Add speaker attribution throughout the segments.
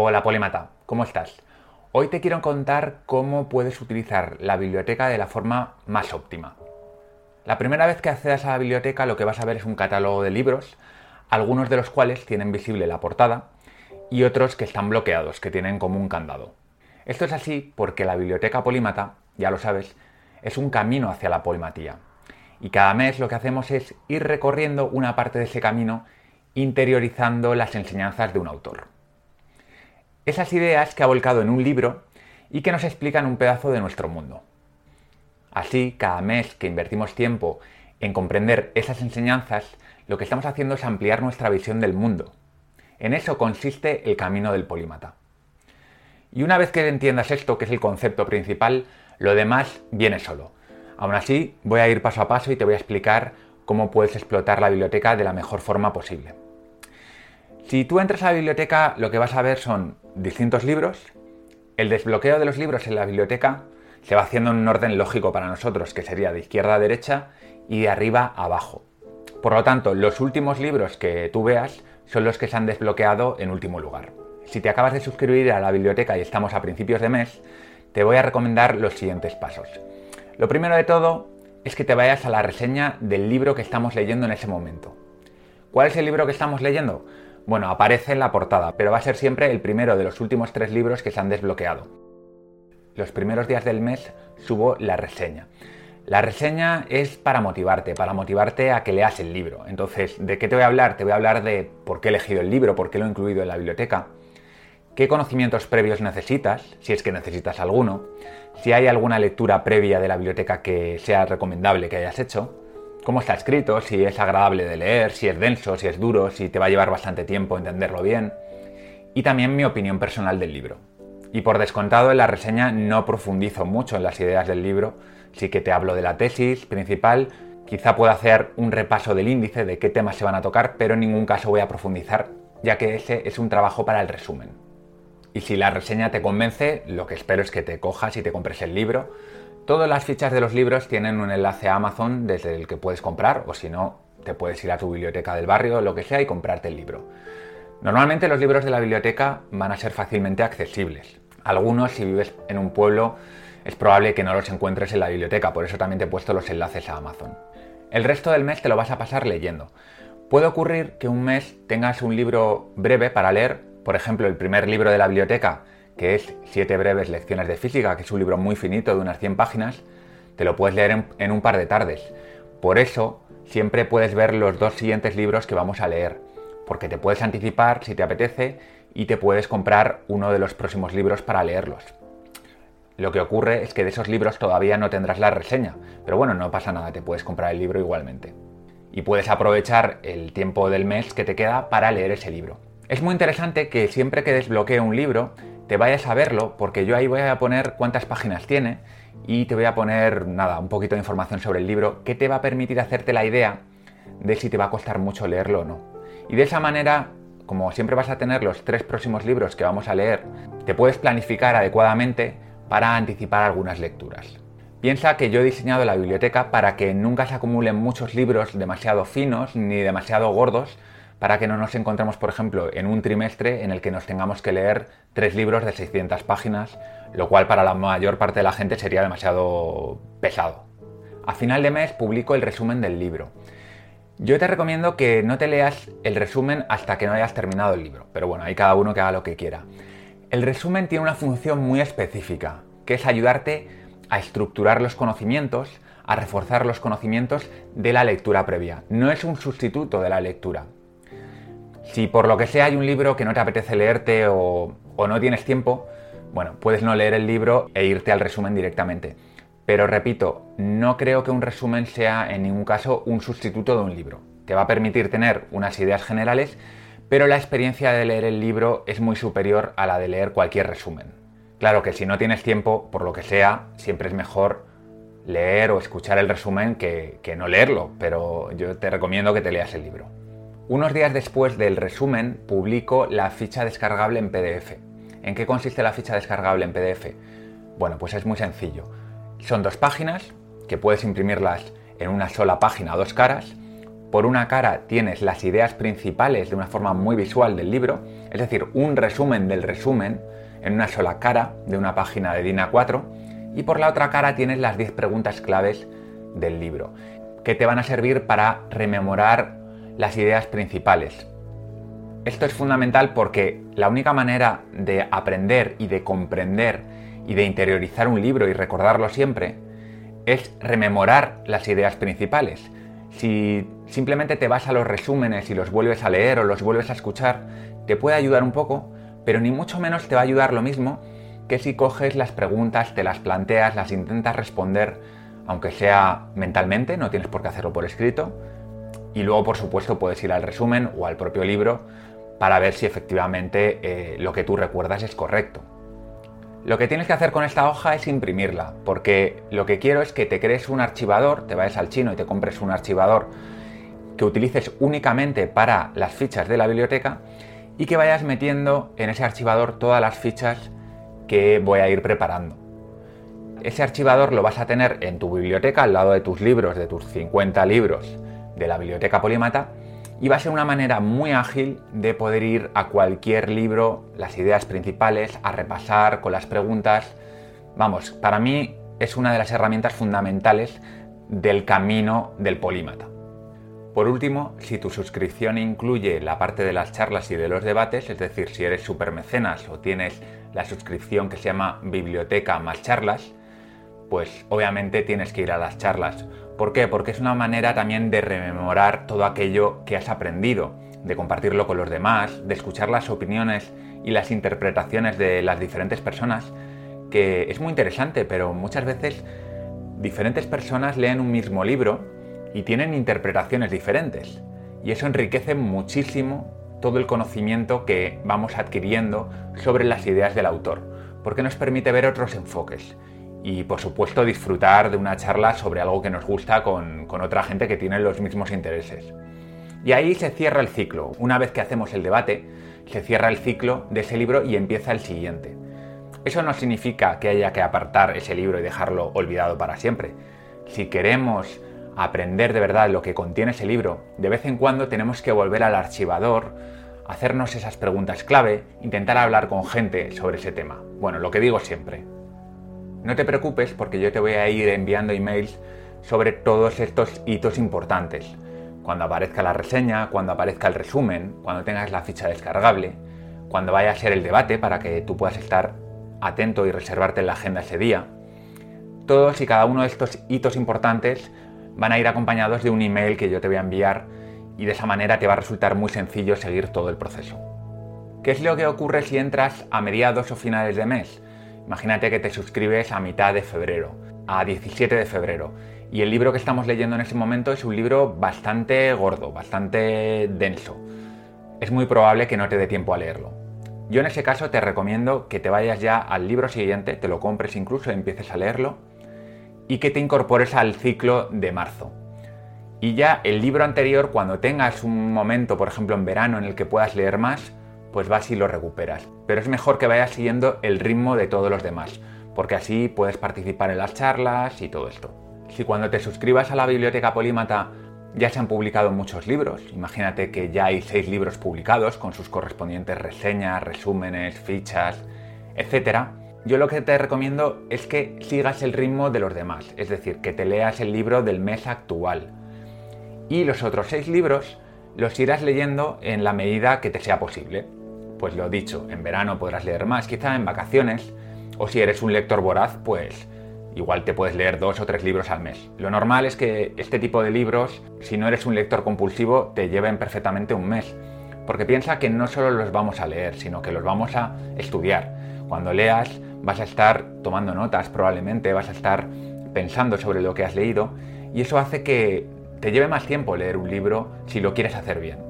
Speaker 1: Hola Polímata, ¿cómo estás? Hoy te quiero contar cómo puedes utilizar la biblioteca de la forma más óptima. La primera vez que accedas a la biblioteca lo que vas a ver es un catálogo de libros, algunos de los cuales tienen visible la portada y otros que están bloqueados, que tienen como un candado. Esto es así porque la biblioteca polímata, ya lo sabes, es un camino hacia la polimatía. Y cada mes lo que hacemos es ir recorriendo una parte de ese camino interiorizando las enseñanzas de un autor. Esas ideas que ha volcado en un libro y que nos explican un pedazo de nuestro mundo. Así, cada mes que invertimos tiempo en comprender esas enseñanzas, lo que estamos haciendo es ampliar nuestra visión del mundo. En eso consiste el camino del polímata. Y una vez que entiendas esto, que es el concepto principal, lo demás viene solo. Aún así, voy a ir paso a paso y te voy a explicar cómo puedes explotar la biblioteca de la mejor forma posible. Si tú entras a la biblioteca, lo que vas a ver son distintos libros. El desbloqueo de los libros en la biblioteca se va haciendo en un orden lógico para nosotros, que sería de izquierda a derecha y de arriba a abajo. Por lo tanto, los últimos libros que tú veas son los que se han desbloqueado en último lugar. Si te acabas de suscribir a la biblioteca y estamos a principios de mes, te voy a recomendar los siguientes pasos. Lo primero de todo es que te vayas a la reseña del libro que estamos leyendo en ese momento. ¿Cuál es el libro que estamos leyendo? Bueno, aparece en la portada, pero va a ser siempre el primero de los últimos tres libros que se han desbloqueado. Los primeros días del mes subo la reseña. La reseña es para motivarte, para motivarte a que leas el libro. Entonces, ¿de qué te voy a hablar? Te voy a hablar de por qué he elegido el libro, por qué lo he incluido en la biblioteca, qué conocimientos previos necesitas, si es que necesitas alguno, si hay alguna lectura previa de la biblioteca que sea recomendable que hayas hecho, cómo está escrito, si es agradable de leer, si es denso, si es duro, si te va a llevar bastante tiempo entenderlo bien, y también mi opinión personal del libro. Y por descontado en la reseña no profundizo mucho en las ideas del libro, sí que te hablo de la tesis principal, quizá pueda hacer un repaso del índice de qué temas se van a tocar, pero en ningún caso voy a profundizar, ya que ese es un trabajo para el resumen. Y si la reseña te convence, lo que espero es que te cojas y te compres el libro, Todas las fichas de los libros tienen un enlace a Amazon desde el que puedes comprar o si no, te puedes ir a tu biblioteca del barrio lo que sea y comprarte el libro. Normalmente los libros de la biblioteca van a ser fácilmente accesibles. Algunos, si vives en un pueblo, es probable que no los encuentres en la biblioteca, por eso también te he puesto los enlaces a Amazon. El resto del mes te lo vas a pasar leyendo. Puede ocurrir que un mes tengas un libro breve para leer, por ejemplo, el primer libro de la biblioteca que es Siete breves lecciones de física, que es un libro muy finito de unas 100 páginas, te lo puedes leer en, un par de tardes. Por eso, siempre puedes ver los dos siguientes libros que vamos a leer, porque te puedes anticipar si te apetece y te puedes comprar uno de los próximos libros para leerlos. Lo que ocurre es que de esos libros todavía no tendrás la reseña, pero bueno, no pasa nada, te puedes comprar el libro igualmente. Y puedes aprovechar el tiempo del mes que te queda para leer ese libro. Es muy interesante que siempre que desbloquee un libro, te vayas a verlo, porque yo ahí voy a poner cuántas páginas tiene y te voy a poner, nada, un poquito de información sobre el libro que te va a permitir hacerte la idea de si te va a costar mucho leerlo o no. Y de esa manera, como siempre vas a tener los tres próximos libros que vamos a leer, te puedes planificar adecuadamente para anticipar algunas lecturas. Piensa que yo he diseñado la biblioteca para que nunca se acumulen muchos libros demasiado finos ni demasiado gordos, para que no nos encontremos, por ejemplo, en un trimestre en el que nos tengamos que leer tres libros de 600 páginas, lo cual para la mayor parte de la gente sería demasiado pesado. A final de mes publico el resumen del libro. Yo te recomiendo que no te leas el resumen hasta que no hayas terminado el libro, pero bueno, hay cada uno que haga lo que quiera. El resumen tiene una función muy específica, que es ayudarte a estructurar los conocimientos, a reforzar los conocimientos de la lectura previa. No es un sustituto de la lectura, si por lo que sea hay un libro que no te apetece leerte o, no tienes tiempo, bueno, puedes no leer el libro e irte al resumen directamente. Pero repito, no creo que un resumen sea en ningún caso un sustituto de un libro. Te va a permitir tener unas ideas generales, pero la experiencia de leer el libro es muy superior a la de leer cualquier resumen. Claro que si no tienes tiempo, por lo que sea, siempre es mejor leer o escuchar el resumen que no leerlo, pero yo te recomiendo que te leas el libro. Unos días después del resumen publico la ficha descargable en PDF. ¿En qué consiste la ficha descargable en PDF? Bueno, pues es muy sencillo. Son dos páginas que puedes imprimirlas en una sola página dos caras Por una cara tienes las ideas principales de una forma muy visual del libro, es decir, un resumen del resumen en una sola cara de una página de DIN A4, y por la otra cara tienes las 10 preguntas claves del libro, que te van a servir para rememorar las ideas principales. Esto es fundamental porque la única manera de aprender y de comprender y de interiorizar un libro y recordarlo siempre es rememorar las ideas principales. Si simplemente te vas a los resúmenes y los vuelves a leer o los vuelves a escuchar, te puede ayudar un poco, pero ni mucho menos te va a ayudar lo mismo que si coges las preguntas, te las planteas, las intentas responder, aunque sea mentalmente, no tienes por qué hacerlo por escrito, y luego por supuesto puedes ir al resumen o al propio libro para ver si efectivamente eh, lo que tú recuerdas es correcto. Lo que tienes que hacer con esta hoja es imprimirla, porque lo que quiero es que te crees un archivador, te vayas al chino y te compres un archivador que utilices únicamente para las fichas de la biblioteca y que vayas metiendo en ese archivador todas las fichas que voy a ir preparando. Ese archivador lo vas a tener en tu biblioteca al lado de tus libros, de tus 50 libros de la biblioteca Polímata y va a ser una manera muy ágil de poder ir a cualquier libro, las ideas principales, a repasar con las preguntas. Vamos, para mí es una de las herramientas fundamentales del camino del polímata. Por último, si tu suscripción incluye la parte de las charlas y de los debates, es decir, si eres supermecenas o tienes la suscripción que se llama Biblioteca más charlas, pues obviamente tienes que ir a las charlas ¿Por qué? Porque es una manera también de rememorar todo aquello que has aprendido, de compartirlo con los demás, de escuchar las opiniones y las interpretaciones de las diferentes personas, que es muy interesante, pero muchas veces diferentes personas leen un mismo libro y tienen interpretaciones diferentes. Y eso enriquece muchísimo todo el conocimiento que vamos adquiriendo sobre las ideas del autor, porque nos permite ver otros enfoques y por supuesto disfrutar de una charla sobre algo que nos gusta con, otra gente que tiene los mismos intereses. Y ahí se cierra el ciclo. Una vez que hacemos el debate, se cierra el ciclo de ese libro y empieza el siguiente. Eso no significa que haya que apartar ese libro y dejarlo olvidado para siempre. Si queremos aprender de verdad lo que contiene ese libro, de vez en cuando tenemos que volver al archivador, hacernos esas preguntas clave, intentar hablar con gente sobre ese tema. Bueno, lo que digo siempre, no te preocupes porque yo te voy a ir enviando emails sobre todos estos hitos importantes. Cuando aparezca la reseña, cuando aparezca el resumen, cuando tengas la ficha descargable, cuando vaya a ser el debate para que tú puedas estar atento y reservarte en la agenda ese día. Todos y cada uno de estos hitos importantes van a ir acompañados de un email que yo te voy a enviar y de esa manera te va a resultar muy sencillo seguir todo el proceso. ¿Qué es lo que ocurre si entras a mediados o finales de mes? Imagínate que te suscribes a mitad de febrero, a 17 de febrero, y el libro que estamos leyendo en ese momento es un libro bastante gordo, bastante denso. Es muy probable que no te dé tiempo a leerlo. Yo en ese caso te recomiendo que te vayas ya al libro siguiente, te lo compres incluso empieces a leerlo, y que te incorpores al ciclo de marzo. Y ya el libro anterior, cuando tengas un momento, por ejemplo en verano, en el que puedas leer más, pues vas y lo recuperas. Pero es mejor que vayas siguiendo el ritmo de todos los demás, porque así puedes participar en las charlas y todo esto. Si cuando te suscribas a la biblioteca Polímata ya se han publicado muchos libros, imagínate que ya hay seis libros publicados con sus correspondientes reseñas, resúmenes, fichas, etc. Yo lo que te recomiendo es que sigas el ritmo de los demás, es decir, que te leas el libro del mes actual. Y los otros seis libros los irás leyendo en la medida que te sea posible. Pues lo dicho, en verano podrás leer más, quizá en vacaciones, o si eres un lector voraz, pues igual te puedes leer dos o tres libros al mes. Lo normal es que este tipo de libros, si no eres un lector compulsivo, te lleven perfectamente un mes. Porque piensa que no solo los vamos a leer, sino que los vamos a estudiar. Cuando leas vas a estar tomando notas probablemente, vas a estar pensando sobre lo que has leído y eso hace que te lleve más tiempo leer un libro si lo quieres hacer bien.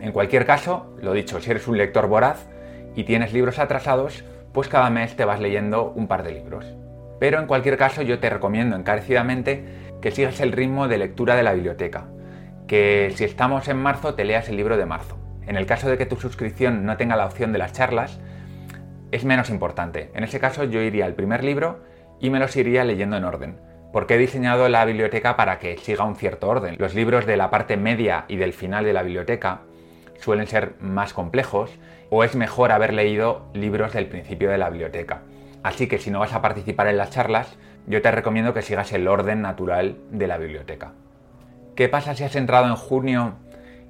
Speaker 1: En cualquier caso, lo dicho, si eres un lector voraz y tienes libros atrasados, pues cada mes te vas leyendo un par de libros. Pero en cualquier caso yo te recomiendo encarecidamente que sigas el ritmo de lectura de la biblioteca, que si estamos en marzo te leas el libro de marzo. En el caso de que tu suscripción no tenga la opción de las charlas, es menos importante. En ese caso yo iría al primer libro y me los iría leyendo en orden. porque he diseñado la biblioteca para que siga un cierto orden. Los libros de la parte media y del final de la biblioteca suelen ser más complejos o es mejor haber leído libros del principio de la biblioteca. Así que si no vas a participar en las charlas, yo te recomiendo que sigas el orden natural de la biblioteca. ¿Qué pasa si has entrado en junio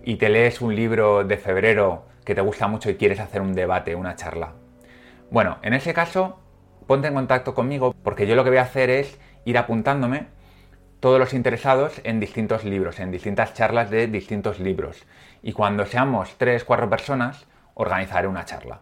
Speaker 1: y te lees un libro de febrero que te gusta mucho y quieres hacer un debate, una charla? Bueno, en ese caso, ponte en contacto conmigo porque yo lo que voy a hacer es ir apuntándome todos los interesados en distintos libros, en distintas charlas de distintos libros. Y cuando seamos tres, cuatro personas, organizaré una charla.